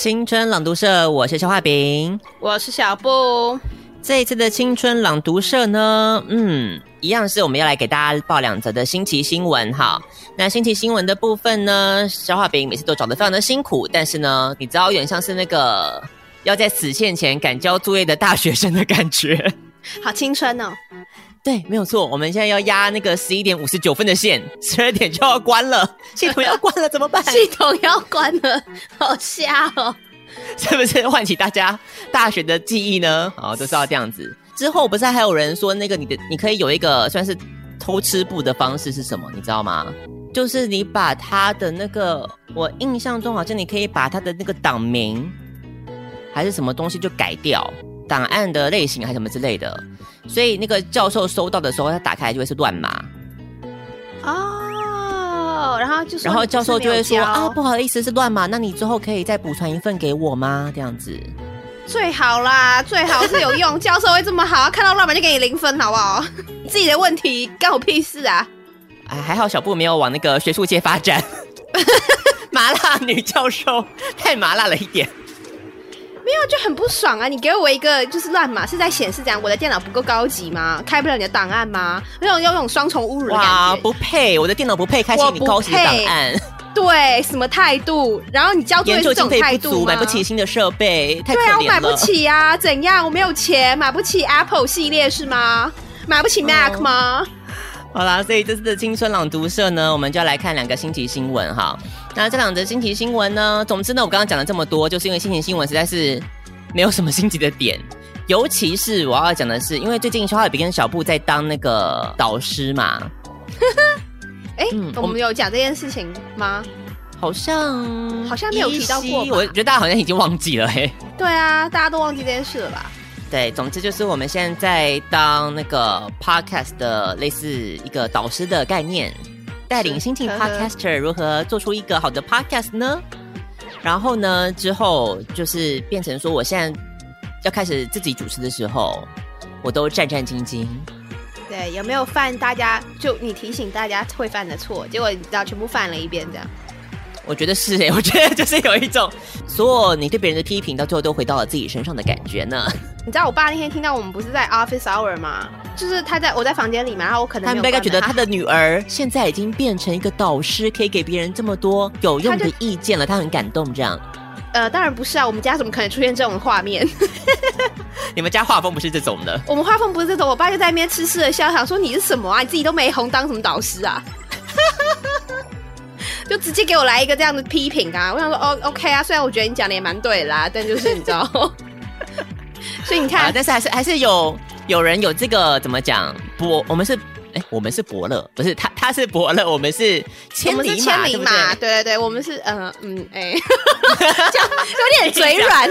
青春朗读社，我是肖画饼，我是小布。这一次的青春朗读社呢，嗯，一样是我们要来给大家报两则的新奇新闻哈。那新奇新闻的部分呢，肖画饼每次都找得非常的辛苦，但是呢，你知道有点像是那个要在死线前赶交作业的大学生的感觉，好青春哦。对，没有错，我们现在要压那个十一点五十九分的线，十二点就要关了，系统要关了，怎么办？系统要关了，好吓哦！是不是唤起大家大学的记忆呢？好，都是要这样子。之后不是还有人说，那个你的你可以有一个算是偷吃布的方式是什么？你知道吗？就是你把他的那个，我印象中好像你可以把他的那个档名还是什么东西就改掉，档案的类型还是什么之类的。所以那个教授收到的时候，他打开来就会是乱码哦，然后就是，然后教授就会说啊，不好意思是乱码，那你之后可以再补传一份给我吗？这样子最好啦，最好是有用，教授会这么好，看到乱码就给你零分，好不好？自己的问题干我屁事啊！哎，还好小布没有往那个学术界发展，麻辣女教授太麻辣了一点。没有就很不爽啊！你给我一个就是乱码，是在显示这样我的电脑不够高级吗？开不了你的档案吗？那种有种双重侮辱的感觉。哇，不配！我的电脑不配开启你高级的档案。对，什么态度？然后你交作业这种态度买不起新的设备，太可怜了。对啊，我买不起啊！怎样？我没有钱，买不起 Apple 系列是吗？买不起 Mac 吗？嗯好啦，所以这次的青春朗读社呢，我们就要来看两个新奇新闻哈。那这两则新奇新闻呢，总之呢，我刚刚讲了这么多，就是因为新奇新闻实在是没有什么新奇的点。尤其是我要讲的是，因为最近肖画饼跟小布在当那个导师嘛。哎、欸嗯，我们有讲这件事情吗？好像好像没有提到过，我觉得大家好像已经忘记了嘿。对啊，大家都忘记这件事了吧？对，总之就是我们现在当那个 podcast 的类似一个导师的概念，带领新进 podcaster 如何做出一个好的 podcast 呢？然后呢，之后就是变成说，我现在要开始自己主持的时候，我都战战兢兢。对，有没有犯大家就你提醒大家会犯的错，结果你知道全部犯了一遍这样？我觉得是诶，我觉得就是有一种，所有你对别人的批评，到最后都回到了自己身上的感觉呢。你知道我爸那天听到我们不是在 office hour 吗？就是他在我在房间里嘛，然后我可能他们大概觉得他的女儿现在已经变成一个导师，可以给别人这么多有用的意见了，他，他很感动这样。呃，当然不是啊，我们家怎么可能出现这种画面？你们家画风不是这种的，我们画风不是这种。我爸就在那边痴痴的笑，想说你是什么啊？你自己都没红，当什么导师啊？就直接给我来一个这样的批评啊！我想说哦，OK 啊，虽然我觉得你讲的也蛮对啦，但就是你知道。所以你看，啊、但是还是还是有有人有这个怎么讲？伯，我们是哎，我们是伯乐，不是他，他是伯乐，我们是千里马，千里马，对对对，我们是嗯嗯哎，讲有点嘴软，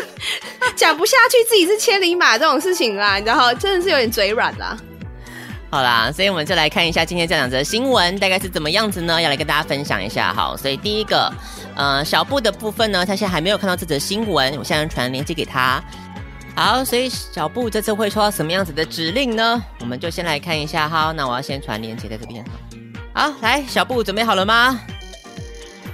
讲不下去自己是千里马这种事情啦，你知道，真的是有点嘴软啦。好啦，所以我们就来看一下今天这两则新闻大概是怎么样子呢？要来跟大家分享一下。好，所以第一个，呃，小布的部分呢，他现在还没有看到这则新闻，我现在传链接给他。好，所以小布这次会收到什么样子的指令呢？我们就先来看一下。好，那我要先传链接在这边。好，来，小布准备好了吗？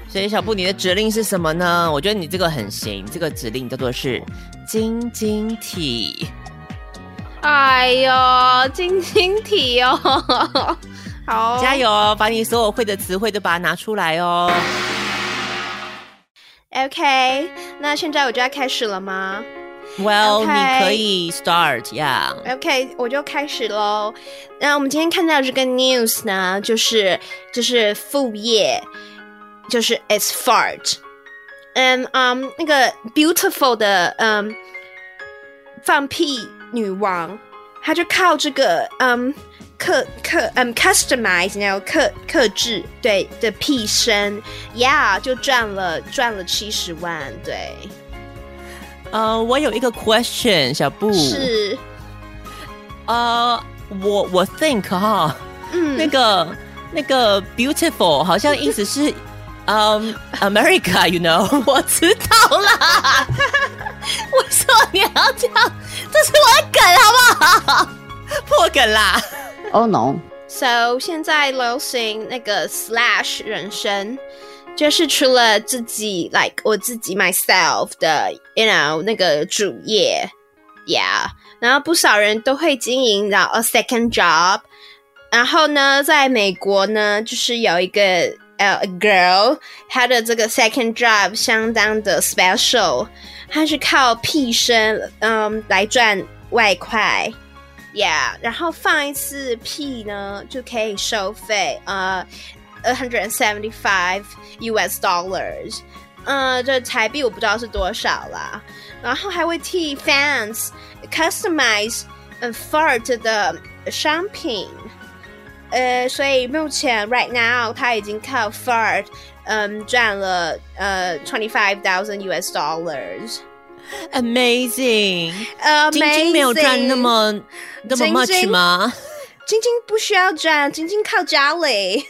所以小布，你的指令是什么呢？我觉得你这个很行，这个指令叫做是晶晶体。哎呦，晶晶体哦，好，加油哦，把你所有会的词汇都把它拿出来哦。OK，那现在我就要开始了吗？Well，、你可以 start 呀。OK，我就开始喽。那我们今天看到这个 news 呢，就是就是副业，就是 it's fart。And um 那个 beautiful 的嗯、um, 放屁女王，她就靠这个嗯、um, 克克嗯 customize，然后克克制对的屁声，Yeah，就赚了赚了七十万，对。呃，我有一个 question，小布是，呃，我我 think 哈，嗯，那个那个 beautiful 好像意思是，嗯、um,，America，you know，我知道啦。为什么你要这样？这是我的梗，好不好？破梗啦。Oh no。So 现在流行那个 slash 人生。就是除了自己，like 我自己 myself 的，you know 那个主业，yeah，然后不少人都会经营到 a second job，然后呢，在美国呢，就是有一个呃、uh, a girl，她的这个 second job 相当的 special，她是靠屁声嗯来赚外快，yeah，然后放一次屁呢就可以收费，呃、uh,。175 US dollars，呃，这台币我不知道是多少啦。然后还会替 fans customize 呃 fart 的商品， 呃，所以目前 right now 他已经靠 fart 嗯赚了呃 twenty-five thousand US dollars。Amazing，呃，晶晶没有赚那么那么 much 吗？晶晶不需要赚，晶晶靠家里。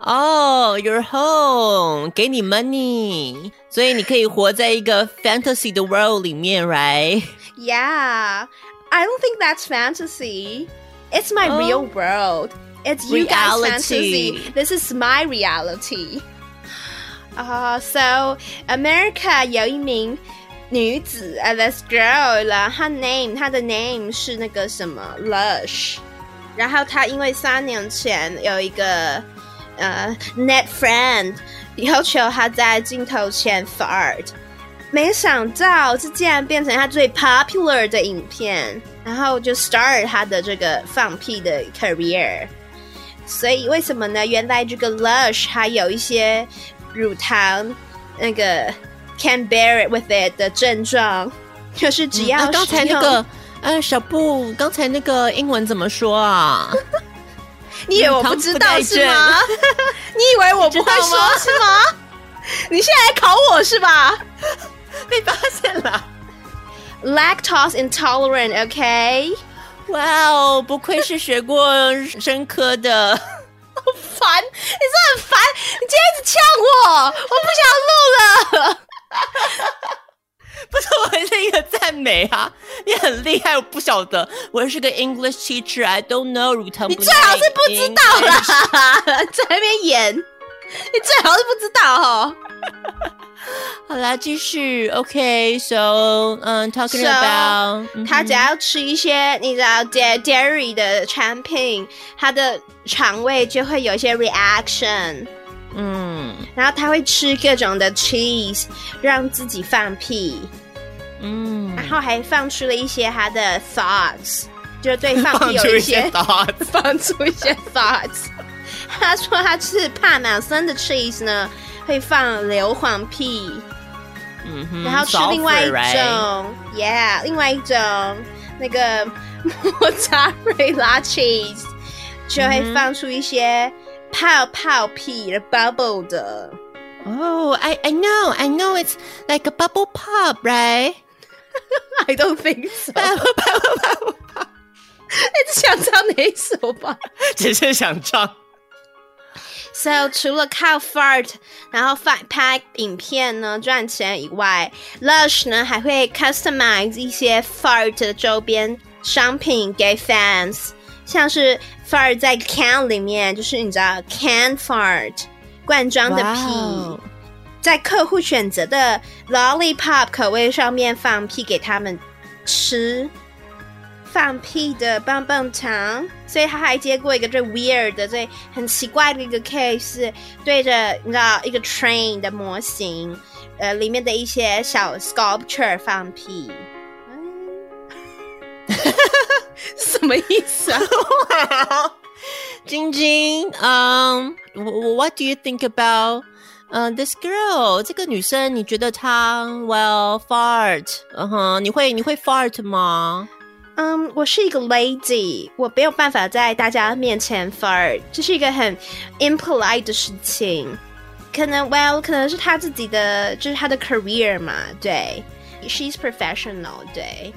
哦、oh,，Your home 给你 money，所以你可以活在一个 fantasy 的 world 里面，right？Yeah，I don't think that's fantasy. It's my oh, real world. It's you guys' fantasy. This is my reality. 啊、uh,，So America 有一名女子，uh, this girl 了，她 name 她的 name 是那个什么 Lush，然后她因为三年前有一个。呃、uh,，net friend 要求他在镜头前 fart，没想到这竟然变成他最 popular 的影片，然后就 start 他的这个放屁的 career。 所以为什么呢？原来这个 Lush 还有一些乳糖那个 can't bear it with it 的症状，就是只要、嗯啊、刚才那个呃小布刚才那个英文怎么说啊？你以为我不知道是吗？你以为我不会说是吗？你现在来考我是吧？被发现了，lactose intolerant，OK？哇哦，不愧是学过生科的，好烦！你是很烦，你今天一直呛我，我不想录了。不是，我是一个赞美啊！你很厉害，我不晓得，我是个 English teacher，I don't know。你最好是不知道啦，在那边演，你最好是不知道哦。好啦，继续，OK，so，嗯，talking about，他只要吃一些你知道 dairy 的产品，他的肠胃就会有一些 reaction。嗯，然后他会吃各种的 cheese，让自己放屁。嗯，然后还放出了一些他的 thoughts，就是对放屁有一些 thoughts，放出一些 thoughts。他说他吃帕玛森的 cheese 呢，会放硫磺屁。嗯哼，然后吃另外一种 yeah，另外一种那个莫扎瑞拉 cheese，就会放出一些。泡泡屁的 bubble 的哦、oh,，I I know I know it's like a bubble pop, right? I don't think so. Bubble bubble bubble pop. 你只想唱哪一首吧？只是想唱。So 除了靠 fart 然后发拍影片呢赚钱以外，Lush 呢还会 customize 一些 fart 的周边商品给 fans。像是 fart 在 can 里面，就是你知道 can fart 罐装的屁.在客户选择的 lollipop 口味上面放屁给他们吃，放屁的棒棒糖。所以他还接过一个最 weird 的、最很奇怪的一个 case，对着你知道一个 train 的模型，呃，里面的一些小 sculpture 放屁。什么意思啊？晶晶，嗯、um,，What do you think about 嗯、uh, this girl？这个女生，你觉得她 well fart？嗯哼，你会你会 fart 吗？嗯，我是一个 lady，我没有办法在大家面前 fart，这是一个很 impolite 的事情。可能，well，可能是他自己的，就是他的 career 嘛，对，she's professional，对。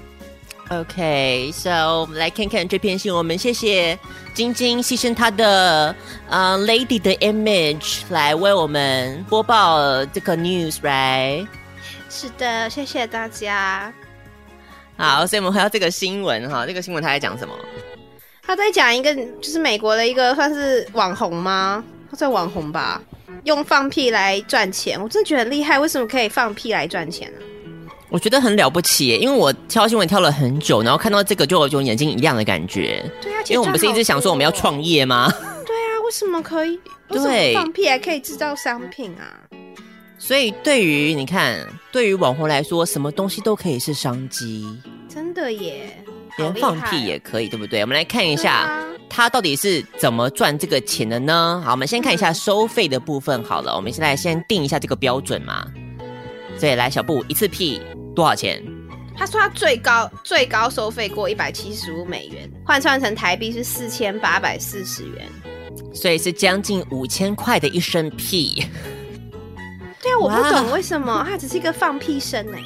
OK，so、okay, 我们来看看这篇新闻。我们谢谢晶晶牺牲她的呃、uh, lady 的 image 来为我们播报这个 news，right？是的，谢谢大家。好，所以我们回到这个新闻哈，这个新闻他在讲什么？他在讲一个，就是美国的一个算是网红吗？他算网红吧，用放屁来赚钱，我真的觉得很厉害。为什么可以放屁来赚钱呢？我觉得很了不起耶，因为我挑新闻挑了很久，然后看到这个就有种眼睛一亮的感觉。对啊，因为我们不是一直想说我们要创业吗？对啊，为什么可以？对，为什么放屁还可以制造商品啊？所以，对于你看，对于网红来说，什么东西都可以是商机，真的耶，连放屁也可以，对不对？我们来看一下，他到底是怎么赚这个钱的呢？好，我们先看一下收费的部分。好了，我们现在先定一下这个标准嘛。所以，来小布，一次屁多少钱？他说他最高最高收费过一百七十五美元，换算成台币是四千八百四十元，所以是将近五千块的一声屁。对啊，我不懂为什么他只是一个放屁声呢？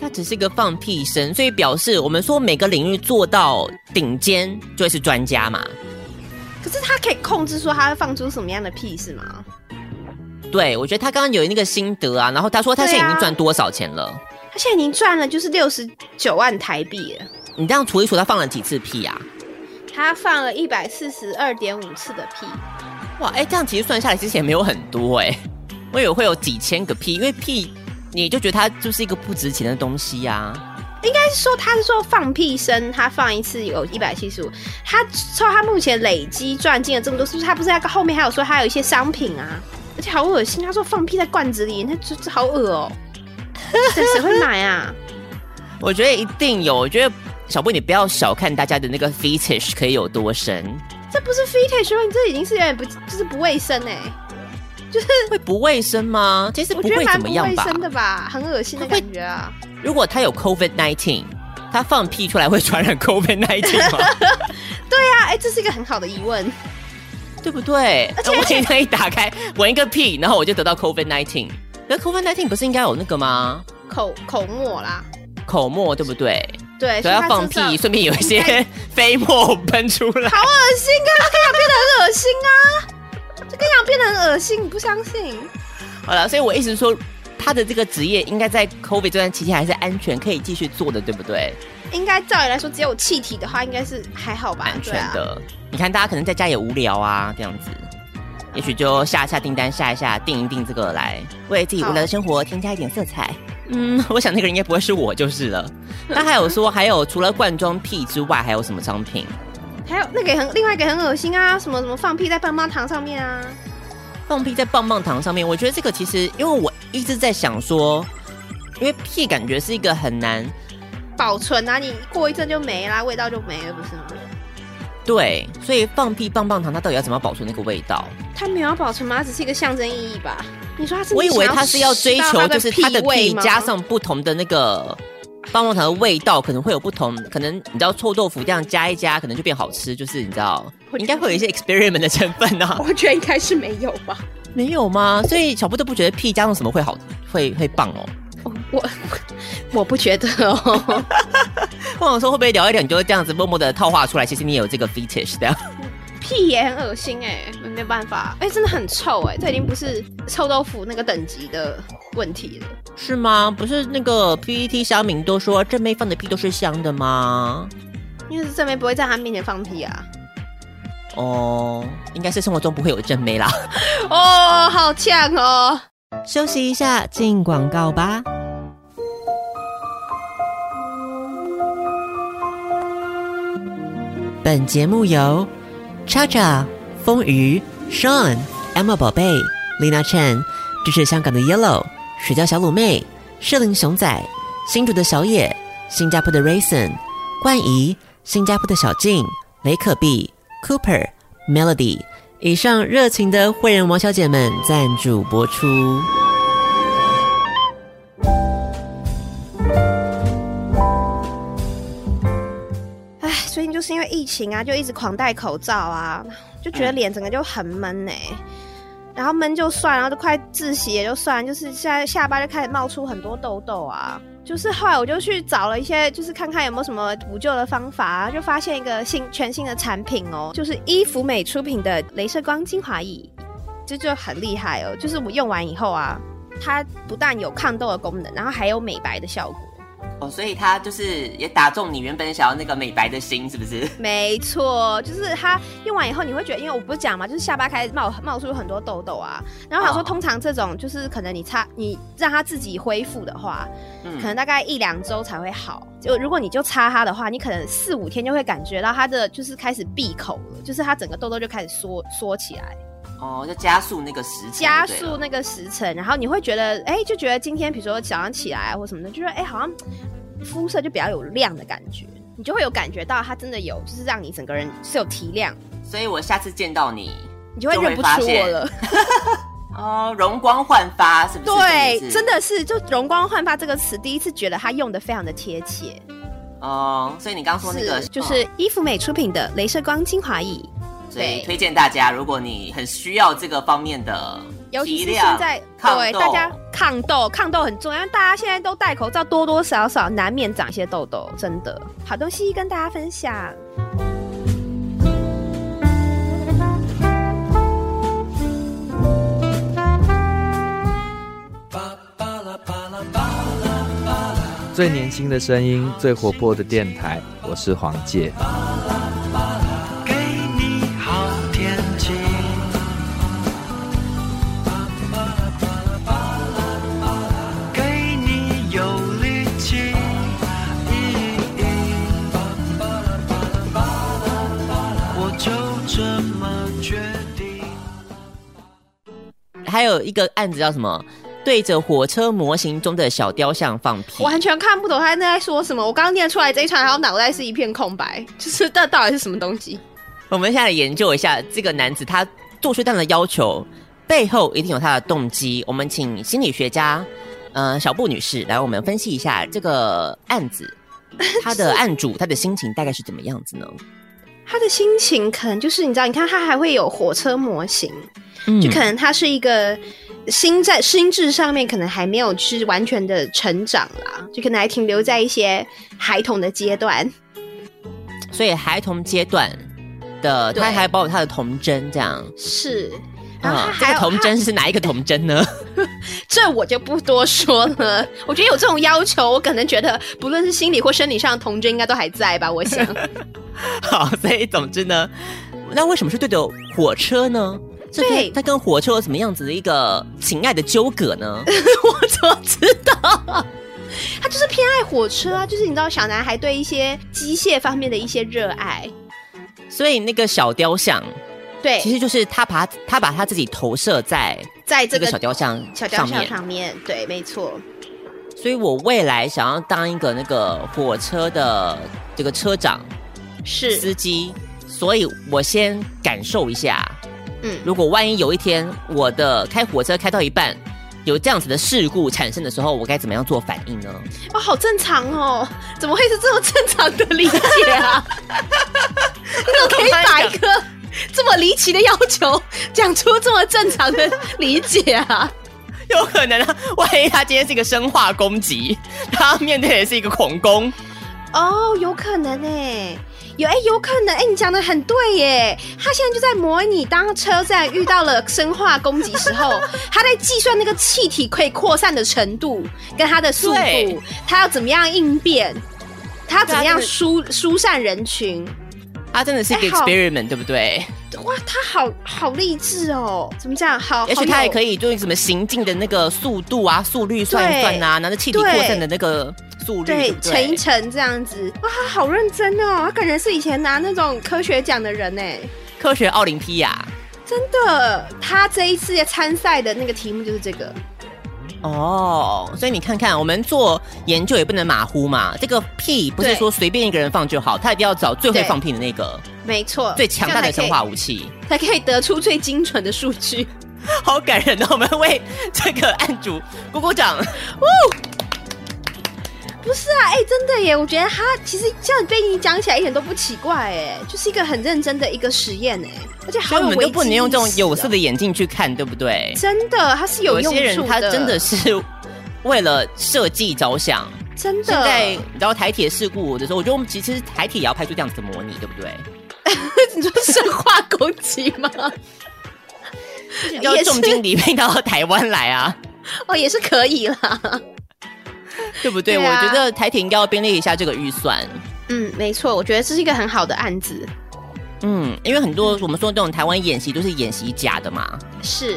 他只是一个放屁声，所以表示我们说每个领域做到顶尖就会是专家嘛。可是他可以控制说他会放出什么样的屁是吗？对，我觉得他刚刚有那个心得啊，然后他说他现在已经赚多少钱了？他现在已经赚了就是六十九万台币了。你这样数一数，他放了几次屁啊？他放了一百四十二点五次的屁。哇，哎，这样其实算下来其实也没有很多哎。我以为会有几千个屁，因为屁你就觉得它就是一个不值钱的东西呀、啊。应该是说他是说放屁声，他放一次有一百七十五。他说他目前累积赚进了这么多，是不是他不是那个后面还有说他有一些商品啊？而且好恶心，他说放屁在罐子里，那这这好恶哦、喔。谁会买啊？我觉得一定有。我觉得小布你不要小看大家的那个 fetish 可以有多深。这不是 fetish，你这已经是有点不就是不卫生哎、欸。就 是会不卫生吗？其实不会怎么样吧？真的吧？很恶心的感觉啊！如果他有 COVID nineteen，他放屁出来会传染 COVID nineteen 吗？对呀、啊，哎、欸，这是一个很好的疑问，对不对？而且我现在一打开闻一个屁，然后我就得到 COVID nineteen。那 COVID nineteen 不是应该有那个吗？口口沫啦，口沫对不对？对，所以要放屁，顺便有一些飞沫喷出来，好恶心啊！这样变得很恶心啊！这个样变得很恶心，你不相信？好了，所以我意思是说，他的这个职业应该在 COVID 这段期间还是安全，可以继续做的，对不对？应该照理来说，只有气体的话，应该是还好吧？安全的。啊、你看，大家可能在家也无聊啊，这样子，也许就下下订单，下一下订一订这个来，为自己无聊的生活添加一点色彩。嗯，我想那个人应该不会是我就是了。他还有说，还有除了罐装屁之外，还有什么商品？还有那个很另外一个很恶心啊，什么什么放屁在棒棒糖上面啊，放屁在棒棒糖上面，我觉得这个其实，因为我一直在想说，因为屁感觉是一个很难保存啊，你过一阵就没啦，味道就没了，不是吗？对，所以放屁棒棒糖它到底要怎么保存那个味道？它没有要保存吗？它只是一个象征意义吧？你说它是？我以为它是要追求，就是它的屁加上不同的那个。棒棒糖的味道可能会有不同，可能你知道臭豆腐这样加一加，可能就变好吃。就是你知道，应该会有一些 experiment 的成分呢、啊。我觉得应该是没有吧？没有吗？所以小布都不觉得屁加上什么会好，会会棒哦。我我，我不觉得哦。我想说会不会聊一聊，你就会这样子默默的套话出来？其实你也有这个 fetish 的。屁也很恶心哎，没办法，哎、欸，真的很臭哎，这已经不是臭豆腐那个等级的问题了，是吗？不是那个 PPT 小敏都说正妹放的屁都是香的吗？因为是正妹不会在他面前放屁啊。哦，应该是生活中不会有正妹啦。哦，好呛哦。休息一下，进广告吧。本节目由。叉叉、风鱼、Sean、Emma 宝贝、Lina Chen，支持香港的 Yellow、水饺小卤妹、社林熊仔、新竹的小野、新加坡的 Raisin、冠仪、新加坡的小静、雷可碧、Cooper、Melody，以上热情的会员王小姐们赞助播出。就是因为疫情啊，就一直狂戴口罩啊，就觉得脸整个就很闷呢、然后闷就算，然后就快窒息也就算，就是现在下巴就开始冒出很多痘痘啊。就是后来我就去找了一些，就是看看有没有什么补救的方法啊，就发现一个新全新的产品哦，就是伊芙美出品的镭射光精华液，这，就很厉害哦。就是我用完以后啊，它不但有抗痘的功能，然后还有美白的效果。哦，所以它就是也打中你原本想要那个美白的心，是不是？没错，就是它用完以后，你会觉得，因为我不是讲嘛，就是下巴开始冒冒出很多痘痘啊。然后他说，通常这种就是可能你擦你让它自己恢复的话，嗯，可能大概一两周才会好。就如果你就擦它的话，你可能四五天就会感觉到它的就是开始闭口了，就是它整个痘痘就开始缩缩起来。哦，就加速那个时辰，加速那个时辰，然后你会觉得，哎、欸，就觉得今天比如说早上起来啊或什么的，就是哎、欸，好像肤色就比较有亮的感觉，你就会有感觉到它真的有，就是让你整个人是有提亮。所以我下次见到你，你就会认不出我了。哦，容光焕发是不是？对，真的是，就容光焕发这个词，第一次觉得它用的非常的贴切。哦，所以你刚刚说那个是就是伊芙美出品的镭射光精华液。所以推荐大家，如果你很需要这个方面的，尤其是现在对大家抗痘，抗痘很重要，因为大家现在都戴口罩，多多少少难免长一些痘痘，真的好东西跟大家分享。最年轻的声音，最活泼的电台，我是黄玠。个案子叫什么？对着火车模型中的小雕像放屁，完全看不懂他在说什么。我刚刚念出来这一串，然后脑袋是一片空白，就是这到底是什么东西？我们现在来研究一下这个男子他做出这样的要求背后一定有他的动机。我们请心理学家呃小布女士来我们分析一下这个案子，他的案主他的心情大概是怎么样子呢？他的心情可能就是你知道，你看他还会有火车模型。就可能他是一个心在心智上面可能还没有是完全的成长啦，就可能还停留在一些孩童的阶段。所以孩童阶段的他还包括他的童真这样是，啊这个童真是哪一个童真呢？这我就不多说了。我觉得有这种要求，我可能觉得不论是心理或生理上的童真应该都还在吧。我想。好，所以总之呢，那为什么是对着火车呢？对，他跟火车有什么样子的一个情爱的纠葛呢？我怎么知道？他就是偏爱火车啊，就是你知道小男孩对一些机械方面的一些热爱，所以那个小雕像，对，其实就是他把他他把他自己投射在在这个小雕像小雕像上面，对，没错。所以我未来想要当一个那个火车的这个车长，是司机，所以我先感受一下。嗯，如果万一有一天我的开火车开到一半，有这样子的事故产生的时候，我该怎么样做反应呢？哦，好正常哦，怎么会是这么正常的理解啊？你怎么可以把一个这么离奇的要求讲出这么正常的理解啊？有可能啊，万一他今天是一个生化攻击，他面对的是一个恐攻。哦，有可能哎。有哎、欸，有可能哎、欸，你讲的很对耶。他现在就在模拟当车站遇到了生化攻击时候，他在计算那个气体可以扩散的程度跟它的速度，他要怎么样应变，他要怎么样疏疏散人群。他真的是一个 experiment，、欸、对不对？哇，他好好励志哦！怎么讲？好，也许他也可以用什么行进的那个速度啊、速率算一算啊，拿着气体扩散的那个。对，对，乘一乘这样子，哇，他好认真哦，他感觉是以前拿那种科学奖的人呢，科学奥林匹亚，真的，他这一次参赛的那个题目就是这个，哦，所以你看看，我们做研究也不能马虎嘛，这个屁不是说随便一个人放就好，他一定要找最会放屁的那个，没错，最强大的生化武器，才可以得出最精准的数据，好感人哦，我们为这个案主鼓鼓掌，呜。不是啊，哎、欸，真的耶！我觉得他其实这样被你讲起来一点都不奇怪，哎，就是一个很认真的一个实验，哎，而且好有。我们都不能用这种有色的眼镜去看，对不对？真的，他是有用处的。有些人他真的是为了设计着想，真的。现在你知道台铁事故的时候，我觉得我们其实台铁也要拍出这样子的模拟，对不对？你说生化攻击吗？要重金礼聘到台湾来啊！哦，也是可以啦。对不对？对啊、我觉得台铁应该要编列一下这个预算。嗯，没错，我觉得这是一个很好的案子。嗯，因为很多我们说这种台湾演习都是演习假的嘛。是，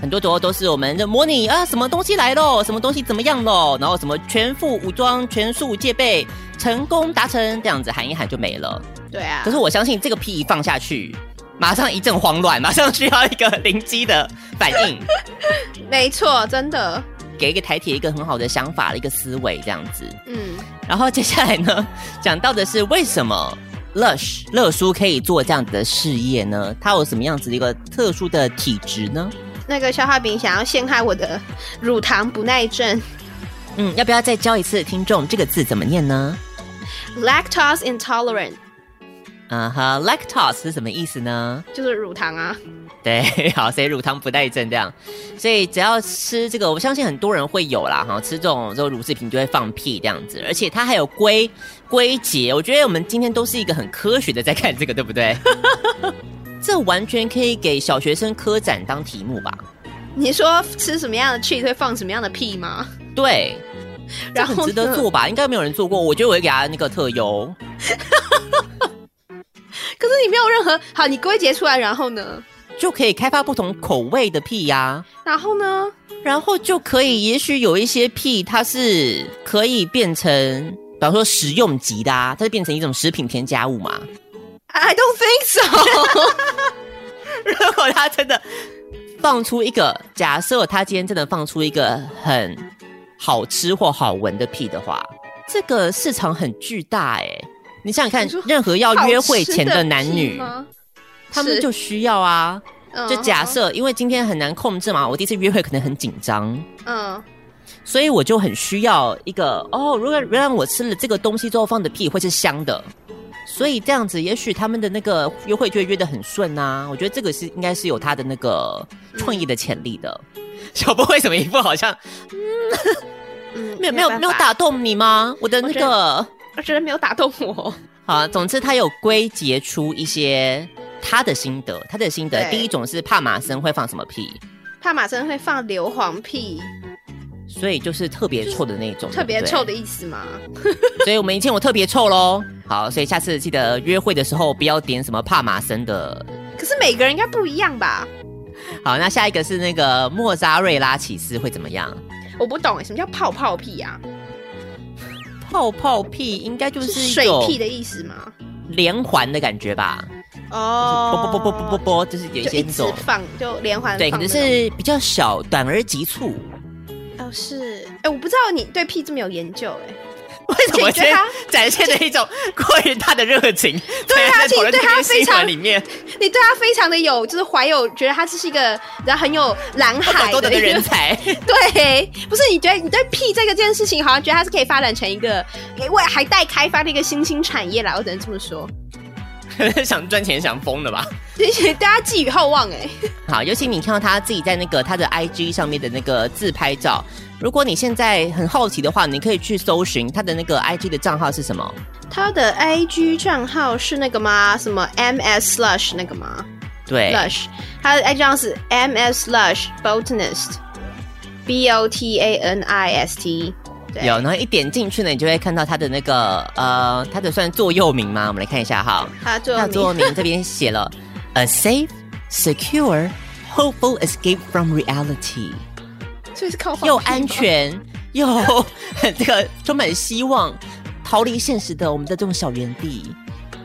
很多时候都是我们的模拟啊，什么东西来喽，什么东西怎么样喽，然后什么全副武装、全速戒备，成功达成，这样子喊一喊就没了。对啊。可是我相信这个屁一放下去，马上一阵慌乱，马上需要一个 灵机的反应。没错，真的。给一个台铁一个很好的想法的一个思维，这样子。嗯，然后接下来呢，讲到的是为什么 Lush 乐叔可以做这样子的事业呢？他有什么样子的一个特殊的体质呢？那个消化饼想要陷害我的乳糖不耐症。嗯，要不要再教一次听众这个字怎么念呢？Lactose intolerant。嗯哈、uh-huh，Lactose 是什么意思呢？就是乳糖啊。对，好，所以乳糖不耐症这样，所以只要吃这个，我相信很多人会有啦，哈，吃这种这种乳制品就会放屁这样子，而且它还有龟龟节，我觉得我们今天都是一个很科学的在看这个，对不对？这完全可以给小学生科展当题目吧？你说吃什么样的 cheese 会放什么样的屁吗？对，然后很值得做吧？应该没有人做过，我觉得我会给他那个特优。可是你没有任何好，你归结出来，然后呢？就可以开发不同口味的屁呀、啊。然后呢？然后就可以，也许有一些屁，它是可以变成，比方说食用级的啊，它就变成一种食品添加物嘛。I don't think so。如果他真的放出一个，假设他今天真的放出一个很好吃或好闻的屁的话，这个市场很巨大哎。你想想看，任何要约会前的男女，他们就需要啊。就假设，因为今天很难控制嘛，我第一次约会可能很紧张，嗯，所以我就很需要一个哦。如果原来我吃了这个东西之后放的屁会是香的，所以这样子，也许他们的那个约会就会约得很顺啊。我觉得这个是应该是有他的那个创意的潜力的。嗯、小波为什么一副好像嗯，没有没有没有打动你吗？我的那个。我觉得没有打动我。好，总之他有归结出一些他的心得。他的心得，第一种是帕玛森会放什么屁？帕玛森会放硫磺屁，所以就是特别臭的那种，特别臭的意思吗？所以我们以前我特别臭喽。好，所以下次记得约会的时候不要点什么帕玛森的。可是每个人应该不一样吧？好，那下一个是那个莫扎瑞拉起司会怎么样？我不懂，什么叫泡泡屁呀？泡泡屁应该就是水屁的意思吗？连环的感觉吧。哦，啵啵啵啵啵啵啵，就是有一些那种放就连环。对，可能是比较小，短而急促。哦，是。哎，我不知道你对屁这么有研究，哎。为什么先展现了一种过于大的热情？对啊，其实对他非常里面，你对他非常的有，就是怀有觉得他这是一个然后很有蓝海的 人才。对，不是你觉得你对屁这个这件事情，好像觉得他是可以发展成一个未还待开发的一个新兴产业啦。我只能这么说。想赚钱想疯了吧？谢谢大家寄予厚望哎。好，尤其你看到他自己在那个他的 IG 上面的那个自拍照。如果你现在很好奇的话，你可以去搜寻他的那个 IG 的账号是什么？他的 IG 账号是那个吗？什么 MS Slush 那个吗？对，Lush，他的 IG 账号是 MS Slush Botanist，B O T A N I S T。有，然后一点进去呢，你就会看到他的那个呃，他的算座右铭吗？我们来看一下哈。他座右铭，座右铭这边写了 A safe, secure, hopeful escape from reality。所以是靠又安全又这个充满希望，逃离现实的我们的这种小园地，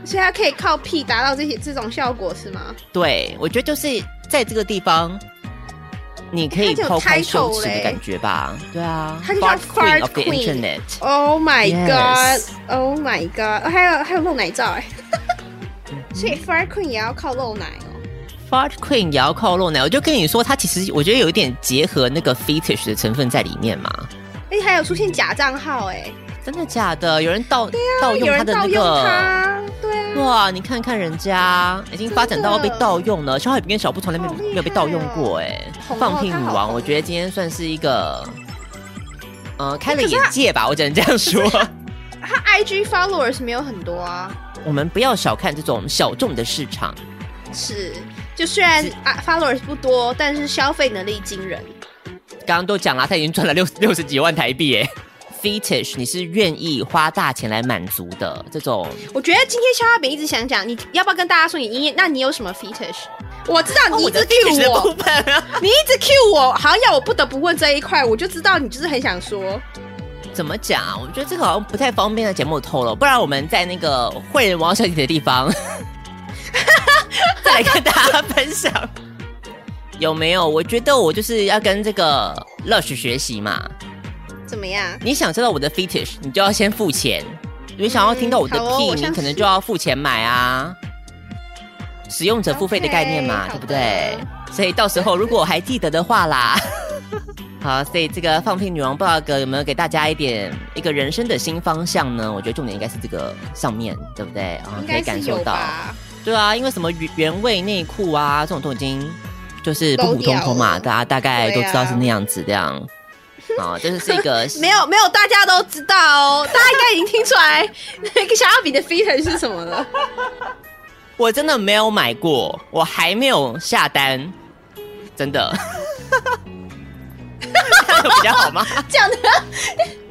所以它可以靠屁达到这些这种效果是吗？对，我觉得就是在这个地方，你可以抛开羞耻的感觉吧？对啊，它就叫 Fart Queen。Oh my god！Oh my god！还有还有露奶照哎，所以 Fart Queen 也要靠露奶。Fart Queen 也要靠露奶，我就跟你说，它其实我觉得有一点结合那个 fetish 的成分在里面嘛。哎，还有出现假账号哎，真的假的？有人盗盗、啊、用他的那个？对啊。哇，你看看人家已经发展到被盗用了，小海比跟小布从来没有没有被盗用过哎。放屁女王，我觉得今天算是一个，呃，开了眼界吧，我只能这样说。他 IG followers 没有很多啊。我们不要小看这种小众的市场。是，就虽然啊 followers 不多，但是消费能力惊人。刚刚都讲了，他已经赚了六六十几万台币耶。Fetish，你是愿意花大钱来满足的这种？我觉得今天肖亚饼一直想讲，你要不要跟大家说你音乐？那你有什么 Fetish？我知道你一直 cue 我，我你一直 cue 我，好像要我不得不问这一块，我就知道你就是很想说。怎么讲啊？我觉得这个好像不太方便在节目透露，不然我们在那个会人王小姐的地方 再来跟大家分享有没有？我觉得我就是要跟这个 Lush 学习嘛。怎么样？你想知道我的 fetish，你就要先付钱。你想要听到我的屁，你可能就要付钱买啊。使用者付费的概念嘛，对不对？所以到时候如果我还记得的话啦，好，所以这个放屁女王 blog 有没有给大家一点一个人生的新方向呢？我觉得重点应该是这个上面对不对？啊，可以感受到。对啊，因为什么原原味内裤啊，这种都已经就是普普通通嘛，大家大概都知道是那样子这样。哦，就是是一个 没有没有，大家都知道哦，大家应该已经听出来那个小奥比的 fetish 是什么了。我真的没有买过，我还没有下单，真的。比较好吗？讲的，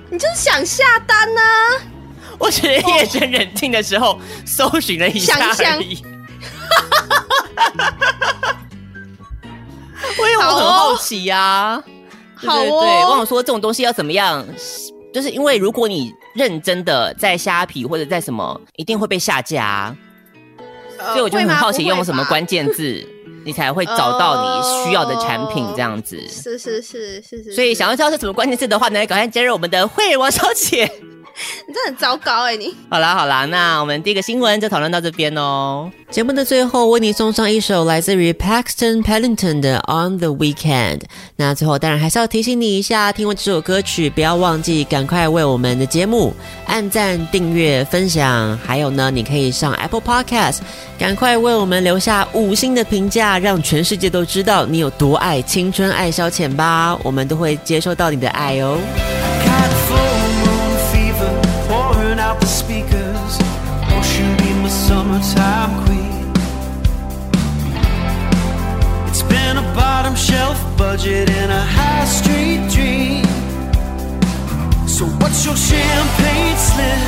你就是想下单呢、啊。我只是夜深人静的时候搜寻了一下而已。我因为我很好奇呀、啊。好对，对，对，忘了说这种东西要怎么样，就是因为如果你认真的在虾皮或者在什么，一定会被下架，呃、所以我就很好奇用什么关键字，你才会找到你需要的产品这样子。是是是是是。所以想要知道是什么关键字的话呢，赶快加入我们的会员王小姐。你真很糟糕哎、你好啦好啦，那我们第一个新闻就讨论到这边哦。节目的最后，为你送上一首来自于 Paxton Pelington 的《On the Weekend》。那最后当然还是要提醒你一下，听完这首歌曲，不要忘记赶快为我们的节目按赞、订阅、分享。还有呢，你可以上 Apple Podcast，赶快为我们留下五星的评价，让全世界都知道你有多爱青春爱消遣吧。我们都会接收到你的爱哦。budget and a high street dream. So what's your champagne slip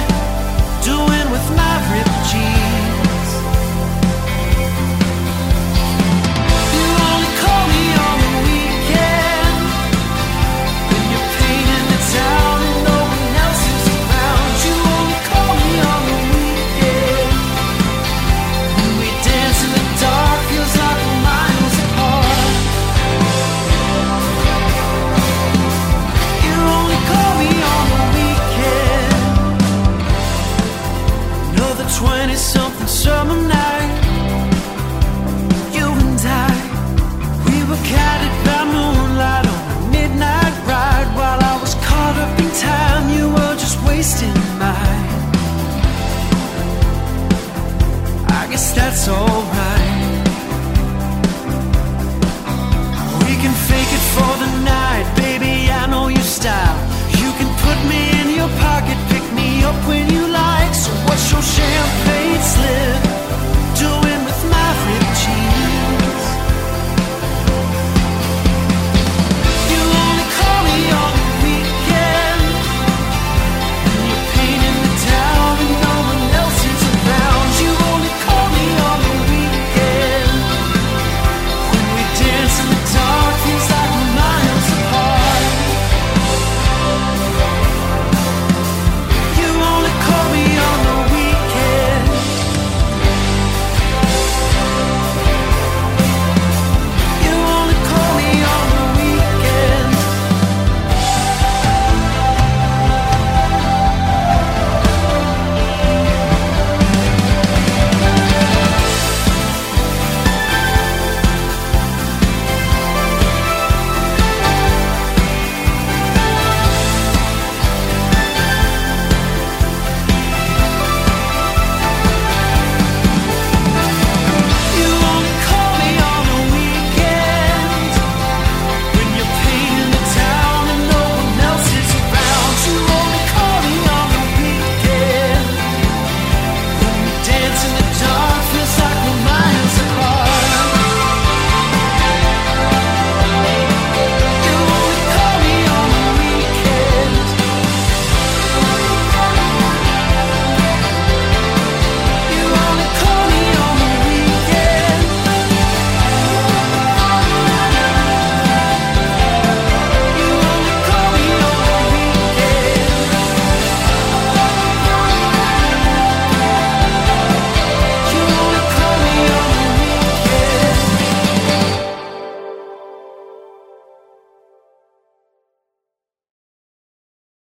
doing with my ripped jeans?